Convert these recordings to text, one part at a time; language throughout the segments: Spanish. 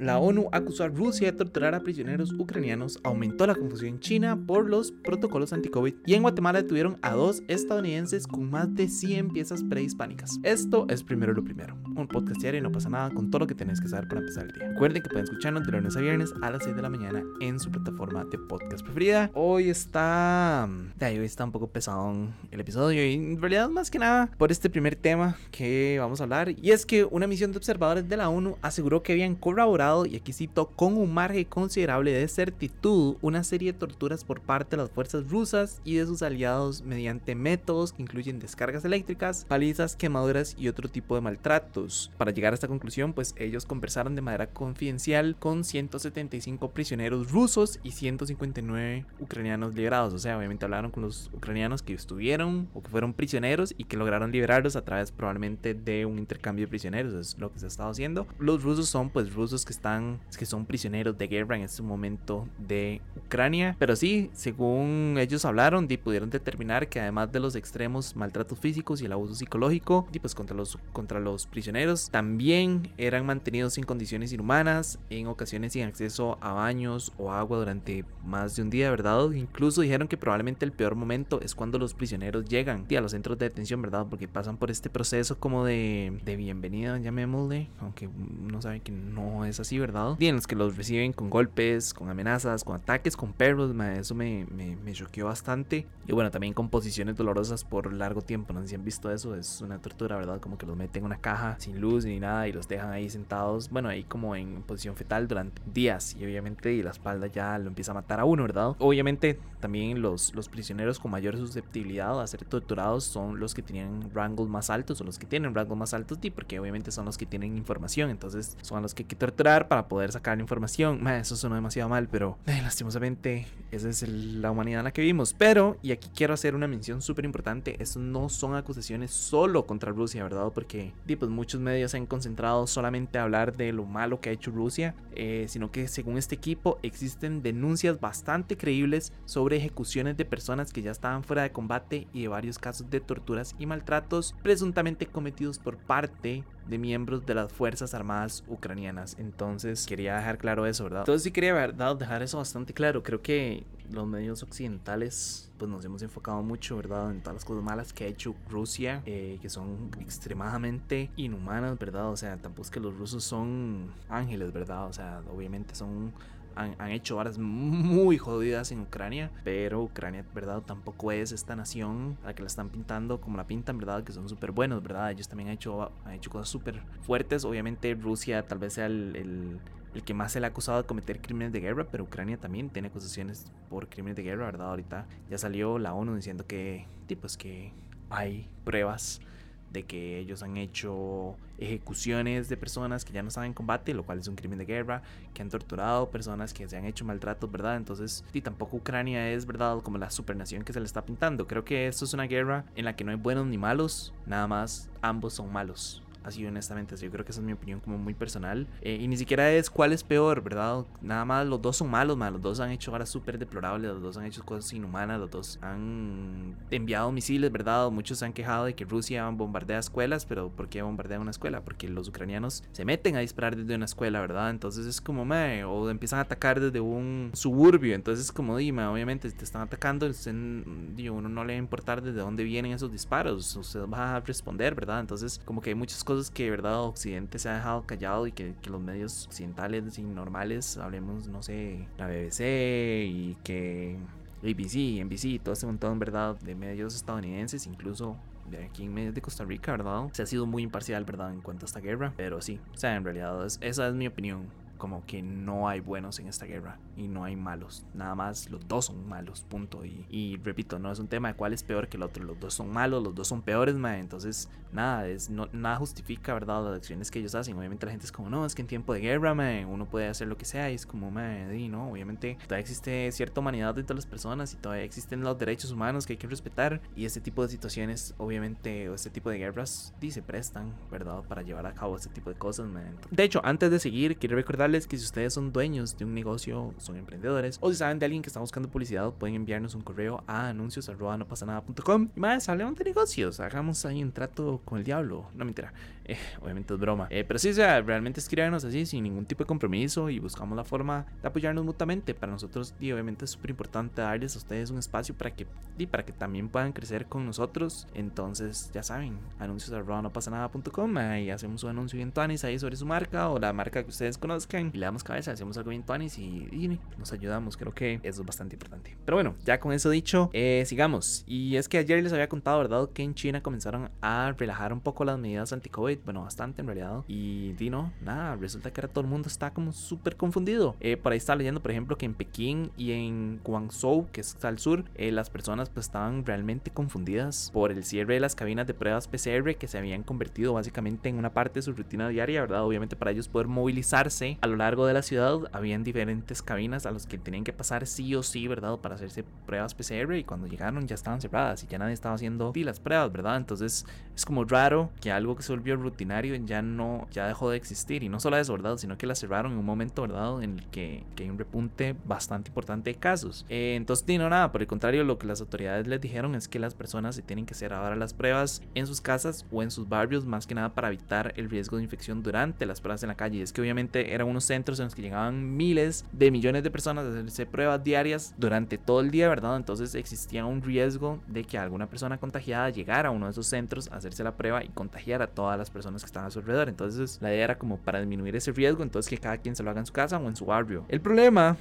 La ONU acusó a Rusia de torturar a prisioneros ucranianos, aumentó la confusión en China por los protocolos anti-COVID y en Guatemala detuvieron a dos estadounidenses con más de 100 piezas prehispánicas. Esto es primero lo primero, un podcast diario y no pasa nada con todo lo que tenés que saber para empezar el día. Recuerden que pueden escucharnos de lunes a viernes a las 6 de la mañana en su plataforma de podcast preferida. Hoy está... De hoy está un poco pesado el episodio y en realidad más que nada por este primer tema que vamos a hablar y es que una misión de observadores de la ONU aseguró que habían y aquí cito, con un margen considerable de certitud, una serie de torturas por parte de las fuerzas rusas y de sus aliados mediante métodos que incluyen descargas eléctricas, palizas, quemaduras y otro tipo de maltratos. Para llegar a esta conclusión, pues ellos conversaron de manera confidencial con 175 prisioneros rusos y 159 ucranianos liberados. O sea, obviamente hablaron con los ucranianos que estuvieron o que fueron prisioneros y que lograron liberarlos a través probablemente de un intercambio de prisioneros. Es lo que se ha estado haciendo. Los rusos son pues rusos que están, que son prisioneros de guerra en este momento de Ucrania. Pero sí, según ellos hablaron, y pudieron determinar que además de los extremos maltratos físicos y el abuso psicológico, y pues contra los, contra los prisioneros, también eran mantenidos sin condiciones inhumanas, en ocasiones sin acceso a baños o agua durante más de un día, ¿verdad? Incluso dijeron que probablemente el peor momento es cuando los prisioneros llegan a los centros de detención, ¿verdad? Porque pasan por este proceso como de, de bienvenida, llamémosle, aunque uno sabe que no es así, ¿verdad? Y en los que los reciben con golpes, con amenazas, con ataques, con perros, eso me, me, me choqueó bastante. Y bueno, también con posiciones dolorosas por largo tiempo, no sé si han visto eso, es una tortura, ¿verdad? Como que los meten en una caja sin luz ni nada y los dejan ahí sentados, bueno, ahí como en posición fetal durante días y obviamente y la espalda ya lo empieza a matar a uno, ¿verdad? Obviamente también los, los prisioneros con mayor susceptibilidad a ser torturados son los que tenían rangos más altos o los que tienen rangos más altos, porque obviamente son los que tienen información, entonces son los que hay que torturar para poder sacar la información. eso suena demasiado mal, pero eh, lastimosamente esa es la humanidad en la que vivimos. Pero, y aquí quiero hacer una mención súper importante, eso no son acusaciones solo contra Rusia, ¿verdad? Porque pues, muchos medios se han concentrado solamente a hablar de lo malo que ha hecho Rusia, eh, sino que según este equipo existen denuncias bastante creíbles sobre ejecuciones de personas que ya estaban fuera de combate y de varios casos de torturas y maltratos presuntamente cometidos por parte de miembros de las Fuerzas Armadas ucranianas. Entonces quería dejar claro eso, ¿verdad? Entonces sí quería ¿verdad? dejar eso bastante claro. Creo que los medios occidentales pues nos hemos enfocado mucho, ¿verdad? En todas las cosas malas que ha hecho Rusia, eh, que son extremadamente inhumanas, ¿verdad? O sea, tampoco es que los rusos son ángeles, ¿verdad? O sea, obviamente son han, hecho varas muy jodidas en Ucrania, pero Ucrania, ¿verdad? Tampoco es esta nación a la que la están pintando como la pintan, ¿verdad? Que son súper buenos, ¿verdad? Ellos también han hecho, han hecho cosas súper fuertes. Obviamente Rusia tal vez sea el, el, que más se le ha acusado de cometer crímenes de guerra, pero Ucrania también tiene acusaciones por crímenes de guerra, ¿verdad? Ahorita ya salió la ONU diciendo que, pues que hay pruebas de que ellos han hecho ejecuciones de personas que ya no están en combate, lo cual es un crimen de guerra, que han torturado personas que se han hecho maltratos, ¿verdad? Entonces, y tampoco Ucrania es, ¿verdad? Como la supernación que se le está pintando. Creo que esto es una guerra en la que no hay buenos ni malos, nada más ambos son malos. Así honestamente, yo creo que esa es mi opinión como muy personal. Eh, y ni siquiera es cuál es peor, ¿verdad? Nada más los dos son malos, man. los dos han hecho horas súper deplorables, los dos han hecho cosas inhumanas, los dos han enviado misiles, ¿verdad? Muchos se han quejado de que Rusia bombardea escuelas, pero ¿por qué bombardea una escuela? Porque los ucranianos se meten a disparar desde una escuela, ¿verdad? Entonces es como, me o empiezan a atacar desde un suburbio, entonces es como, dime, obviamente si te están atacando, usted, uno no le va a importar desde dónde vienen esos disparos, usted va a responder, ¿verdad? Entonces como que hay muchas cosas que, ¿verdad? Occidente se ha dejado callado y que, los medios occidentales y normales, hablemos, no sé, la BBC y que ABC, NBC, todo ese montón, ¿verdad? De medios estadounidenses, incluso de aquí en medios de Costa Rica, ¿verdad? Se ha sido muy imparcial, ¿verdad? En cuanto a esta guerra, pero sí, o sea, en realidad esa es mi opinión como que no hay buenos en esta guerra y no hay malos. Nada más los dos son malos, punto. Y, repito, no es un tema de cuál es peor que el otro. Los dos son malos, los dos son peores, ma. Entonces, nada, es, no, nada justifica, ¿verdad? Las acciones que ellos hacen. Obviamente la gente es como, no, es que en tiempo de guerra, ma, uno puede hacer lo que sea. Y es como, ma, y no, obviamente todavía existe cierta humanidad dentro de las personas y todavía existen los derechos humanos que hay que respetar. Y este tipo de situaciones, obviamente, o este tipo de guerras, sí se prestan, ¿verdad? Para llevar a cabo este tipo de cosas, ma. De hecho, antes de seguir, quiero recordar que si ustedes son dueños de un negocio, son emprendedores, o si saben de alguien que está buscando publicidad, pueden enviarnos un correo a anuncios. Y más, hablemos de negocios, hagamos ahí un trato con el diablo. No mentira. Eh, obviamente es broma. Eh, pero sí, o sea, realmente escríbanos así, sin ningún tipo de compromiso y buscamos la forma de apoyarnos mutuamente. Para nosotros, y obviamente es súper importante darles a ustedes un espacio para que, y para que también puedan crecer con nosotros. Entonces, ya saben, anuncios y hacemos un anuncio bien tuanis ahí sobre su marca o la marca que ustedes conozcan y le damos cabeza, hacemos algo bien tuanis y, y nos ayudamos. Creo que eso es bastante importante. Pero bueno, ya con eso dicho, eh, sigamos. Y es que ayer les había contado, ¿verdad? Que en China comenzaron a relajar un poco las medidas anti-COVID. Bueno, bastante en realidad. Y di no, nada, resulta que ahora todo el mundo está como súper confundido. Eh, por ahí está leyendo, por ejemplo, que en Pekín y en Guangzhou, que está al sur, eh, las personas pues estaban realmente confundidas por el cierre de las cabinas de pruebas PCR que se habían convertido básicamente en una parte de su rutina diaria, ¿verdad? Obviamente para ellos poder movilizarse a lo largo de la ciudad, habían diferentes cabinas a los que tenían que pasar sí o sí, ¿verdad? Para hacerse pruebas PCR y cuando llegaron ya estaban cerradas y ya nadie estaba haciendo las pruebas, ¿verdad? Entonces es como raro que algo que se volvió rutinario ya no, ya dejó de existir y no solo eso, ¿verdad? Sino que la cerraron en un momento, ¿verdad? En el que, hay un repunte bastante importante de casos. Eh, entonces, no nada, por el contrario, lo que las autoridades les dijeron es que las personas se tienen que hacer ahora las pruebas en sus casas o en sus barrios, más que nada para evitar el riesgo de infección durante las pruebas en la calle. Y es que obviamente eran unos centros en los que llegaban miles de millones de personas a hacerse pruebas diarias durante todo el día, ¿verdad? Entonces existía un riesgo de que alguna persona contagiada llegara a uno de esos centros a hacerse la prueba y contagiar a todas las personas que estaban a su alrededor. Entonces la idea era como para disminuir ese riesgo, entonces que cada quien se lo haga en su casa o en su barrio. El problema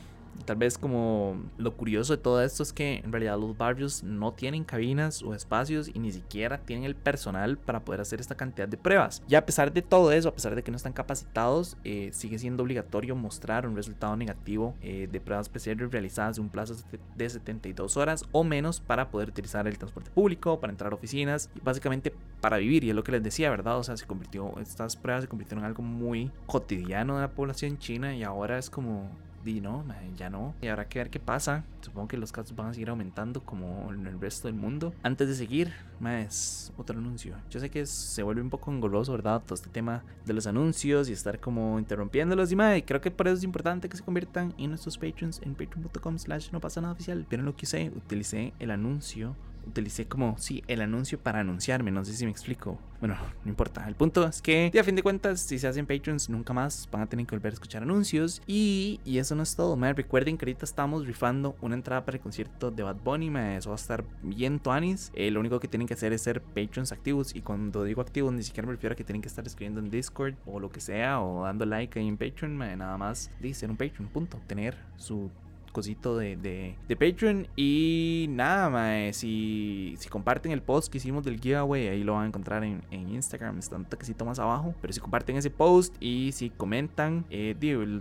Tal vez como lo curioso de todo esto es que en realidad los barrios no tienen cabinas o espacios y ni siquiera tienen el personal para poder hacer esta cantidad de pruebas. Y a pesar de todo eso, a pesar de que no están capacitados, eh, sigue siendo obligatorio mostrar un resultado negativo eh, de pruebas PCR realizadas en un plazo de 72 horas o menos para poder utilizar el transporte público, para entrar a oficinas y básicamente para vivir. Y es lo que les decía, ¿verdad? O sea, se convirtió, estas pruebas se convirtieron en algo muy cotidiano de la población china y ahora es como y no, ya no. Y habrá que ver qué pasa. Supongo que los casos van a seguir aumentando como en el resto del mundo. Antes de seguir, más otro anuncio. Yo sé que se vuelve un poco engorroso, ¿verdad? Todo este tema de los anuncios y estar como interrumpiéndolos. Y más, creo que por eso es importante que se conviertan en nuestros patrons en patreon.com slash no pasa nada oficial. Vieron lo que hice, utilicé el anuncio utilicé como, sí, el anuncio para anunciarme. No sé si me explico. Bueno, no importa. El punto es que, a fin de cuentas, si se hacen patrons, nunca más van a tener que volver a escuchar anuncios. Y, y eso no es todo, man. Recuerden que ahorita estamos rifando una entrada para el concierto de Bad Bunny, man. Eso va a estar bien tuanis. Eh, lo único que tienen que hacer es ser patrons activos. Y cuando digo activos, ni siquiera me refiero a que tienen que estar escribiendo en Discord o lo que sea, o dando like ahí en Patreon. Nada más dice ser un Patreon, punto. Tener su cosito de, de, Patreon. Y nada, más si, si comparten el post que hicimos del giveaway, ahí lo van a encontrar en, en Instagram, está un toquecito más abajo. Pero si comparten ese post y si comentan, eh,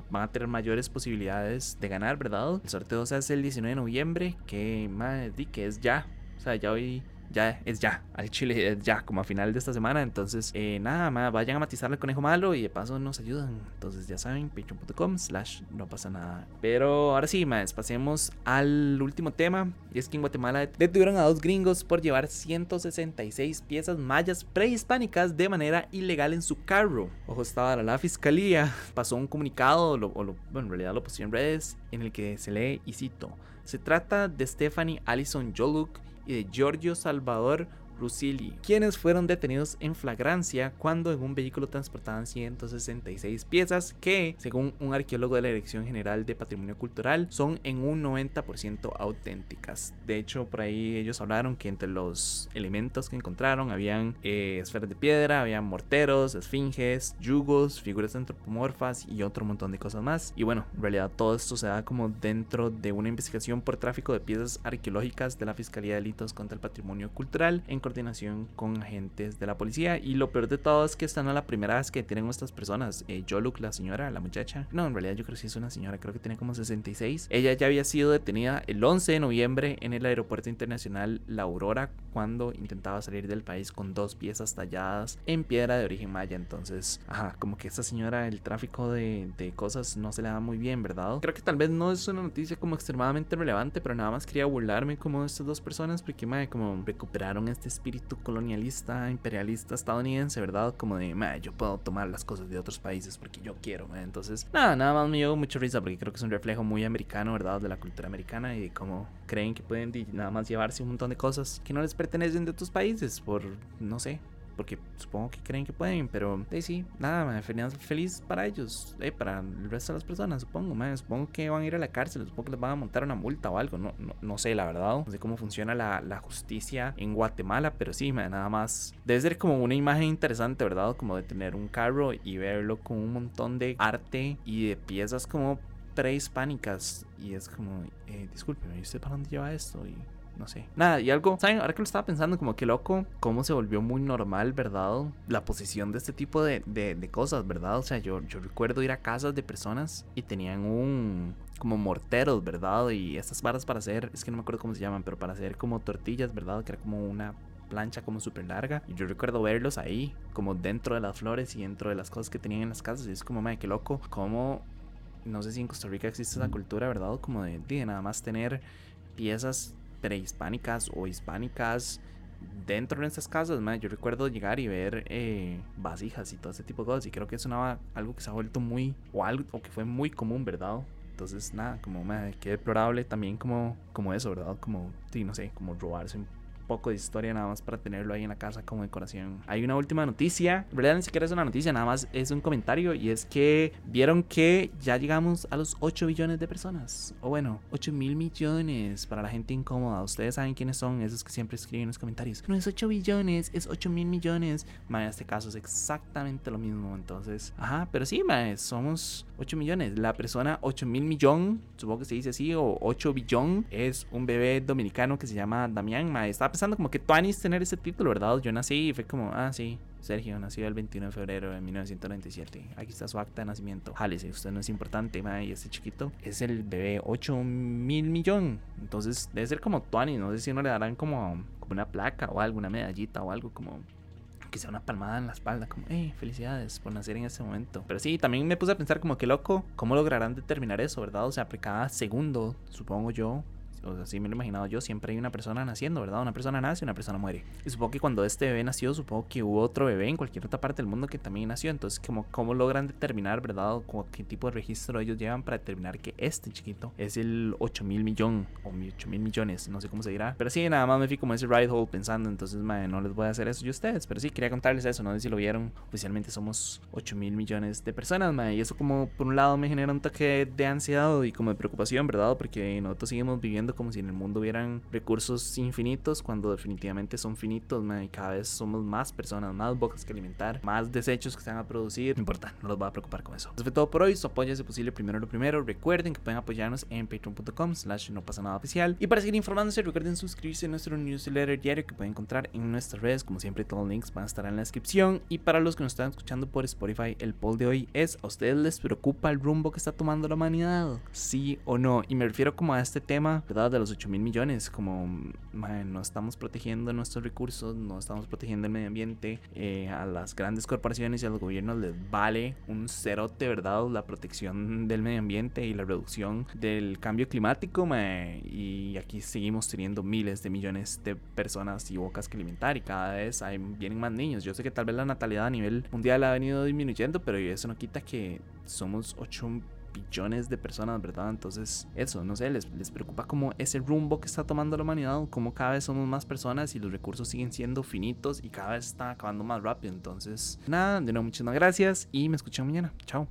van a tener mayores posibilidades de ganar, ¿verdad? El sorteo se hace el 19 de noviembre, que, más que es ya. O sea, ya hoy ya es ya, al chile es ya, como a final de esta semana. Entonces, eh, nada más, vayan a matizar el conejo malo y de paso nos ayudan. Entonces, ya saben, patreon.com slash no pasa nada. Pero ahora sí, más, pasemos al último tema. Y es que en Guatemala detuvieron a dos gringos por llevar 166 piezas mayas prehispánicas de manera ilegal en su carro. Ojo, estaba la fiscalía, pasó un comunicado, o lo, bueno, en realidad lo pusieron en redes, en el que se lee y cito. Se trata de Stephanie Allison Joluk y de Giorgio Salvador Rusili, quienes fueron detenidos en flagrancia cuando en un vehículo transportaban 166 piezas que, según un arqueólogo de la Dirección General de Patrimonio Cultural, son en un 90% auténticas. De hecho, por ahí ellos hablaron que entre los elementos que encontraron habían eh, esferas de piedra, habían morteros, esfinges, yugos, figuras antropomorfas y otro montón de cosas más. Y bueno, en realidad todo esto se da como dentro de una investigación por tráfico de piezas arqueológicas de la Fiscalía de Delitos contra el Patrimonio Cultural en coordinación con agentes de la policía. Y lo peor de todo es que esta no es la primera vez que tienen estas personas. Eh, Yoluk, la señora, la muchacha. No, en realidad yo creo que sí es una señora, creo que tiene como 66. Ella ya había sido detenida el 11 de noviembre en el aeropuerto internacional La Aurora cuando intentaba salir del país con dos piezas talladas en piedra de origen maya. Entonces, ajá, como que esta señora, el tráfico de, de cosas no se le da muy bien, ¿verdad? Creo que tal vez no es una noticia como extremadamente relevante, pero nada más quería burlarme como de estas dos personas porque, madre, como recuperaron este espíritu colonialista, imperialista estadounidense, ¿verdad? Como de, yo puedo tomar las cosas de otros países porque yo quiero, Entonces, nada, nada más me dio mucha risa porque creo que es un reflejo muy americano, ¿verdad? De la cultura americana y de cómo creen que pueden nada más llevarse un montón de cosas que no les pertenecen de otros países por, no sé, porque supongo que creen que pueden, pero sí, sí, nada, mae, feliz, feliz para ellos, eh, para el resto de las personas, supongo, supongo que van a ir a la cárcel, supongo que les van a montar una multa o algo, no, no, no sé, la verdad, no sé cómo funciona la, la justicia en Guatemala, pero sí, nada más, debe ser como una imagen interesante, ¿verdad? Como de tener un carro y verlo con un montón de arte y de piezas como prehispánicas. Y es como, eh, discúlpeme, ¿usted para dónde lleva esto? Y no sé. Nada, y algo, ¿saben? Ahora que lo estaba pensando, como que loco, cómo se volvió muy normal, ¿verdad? La posición de este tipo de, de, cosas, ¿verdad? O sea, yo, yo recuerdo ir a casas de personas y tenían un, como morteros, ¿verdad? Y estas varas para hacer, es que no me acuerdo cómo se llaman, pero para hacer como tortillas, ¿verdad? Que era como una plancha como súper larga. Y yo recuerdo verlos ahí, como dentro de las flores y dentro de las cosas que tenían en las casas. Y es como, madre, qué loco, como no sé si en Costa Rica existe esa cultura, ¿verdad? Como de, de nada más tener piezas prehispánicas o hispánicas dentro de estas casas, yo recuerdo llegar y ver eh, vasijas y todo ese tipo de cosas y creo que es una, algo que se ha vuelto muy o algo o que fue muy común, ¿verdad? Entonces, nada, como me qué deplorable también como, como eso, ¿verdad? Como, sí, no sé, como robarse un poco de historia nada más para tenerlo ahí en la casa como decoración. Hay una última noticia, en realidad ni siquiera es una noticia, nada más es un comentario y es que vieron que ya llegamos a los 8 billones de personas. O bueno, 8 mil millones para la gente incómoda. Ustedes saben quiénes son esos que siempre escriben en los comentarios. No es 8 billones, es 8 mil millones. Ma, en este caso es exactamente lo mismo. Entonces, ajá, pero sí, ma, somos 8 millones. La persona 8 mil millón, supongo que se dice así, o 8 billón, es un bebé dominicano que se llama Damián. Ma, está pensando como que Tuanis tener ese título, ¿verdad? Yo nací y fue como, ah, sí, Sergio nació el 21 de febrero de 1997. Aquí está su acta de nacimiento. si usted no es importante, ma, y este chiquito es el bebé 8 mil millón. Entonces debe ser como Tuanis, no sé si no le darán como, como una placa o algo, una medallita o algo como sea una palmada en la espalda, como, hey, felicidades por nacer en ese momento. Pero sí, también me puse a pensar como que loco, ¿cómo lograrán determinar eso, verdad? O sea, por cada segundo, supongo yo, o así me lo he imaginado yo, siempre hay una persona naciendo, ¿verdad? Una persona nace una persona muere. Y supongo que cuando este bebé nació, supongo que hubo otro bebé en cualquier otra parte del mundo que también nació. Entonces, ¿cómo, cómo logran determinar, ¿verdad? ¿Qué tipo de registro ellos llevan para determinar que este chiquito es el 8 mil millón o 8 mil millones? No sé cómo se dirá. Pero sí, nada más me fui como ese ride hole pensando, entonces, madre, no les voy a hacer eso yo a ustedes. Pero sí, quería contarles eso, no sé si lo vieron. Oficialmente somos 8 mil millones de personas, madre. Y eso como por un lado me genera un toque de ansiedad y como de preocupación, ¿verdad? Porque nosotros seguimos viviendo como si en el mundo hubiera recursos infinitos cuando definitivamente son finitos, y cada vez somos más personas, más bocas que alimentar, más desechos que se van a producir. No importa, no los va a preocupar con eso. Eso fue todo por hoy. Su apoyo es posible primero lo primero. Recuerden que pueden apoyarnos en patreon.com slash no pasa nada oficial. Y para seguir informándose, recuerden suscribirse a nuestro newsletter diario que pueden encontrar en nuestras redes. Como siempre, todos los links van a estar en la descripción. Y para los que nos están escuchando por Spotify, el poll de hoy es: ¿A ustedes les preocupa el rumbo que está tomando la humanidad? ¿Sí o no? Y me refiero como a este tema, ¿verdad? De los 8 mil millones como no estamos protegiendo nuestros recursos, no estamos protegiendo el medio ambiente, eh, a las grandes corporaciones y a los gobiernos les vale un cerote, ¿verdad? La protección del medio ambiente y la reducción del cambio climático, y aquí seguimos teniendo miles de millones de personas y bocas que alimentar y cada vez hay, vienen más niños. Yo sé que tal vez la natalidad a nivel mundial ha venido disminuyendo, pero eso no quita que somos 8 billones de personas, ¿verdad? Entonces, eso, no sé, les, les preocupa como ese rumbo que está tomando la humanidad, como cada vez somos más personas y los recursos siguen siendo finitos y cada vez están acabando más rápido. Entonces, nada, de nuevo, muchísimas gracias y me escuchan mañana. Chao.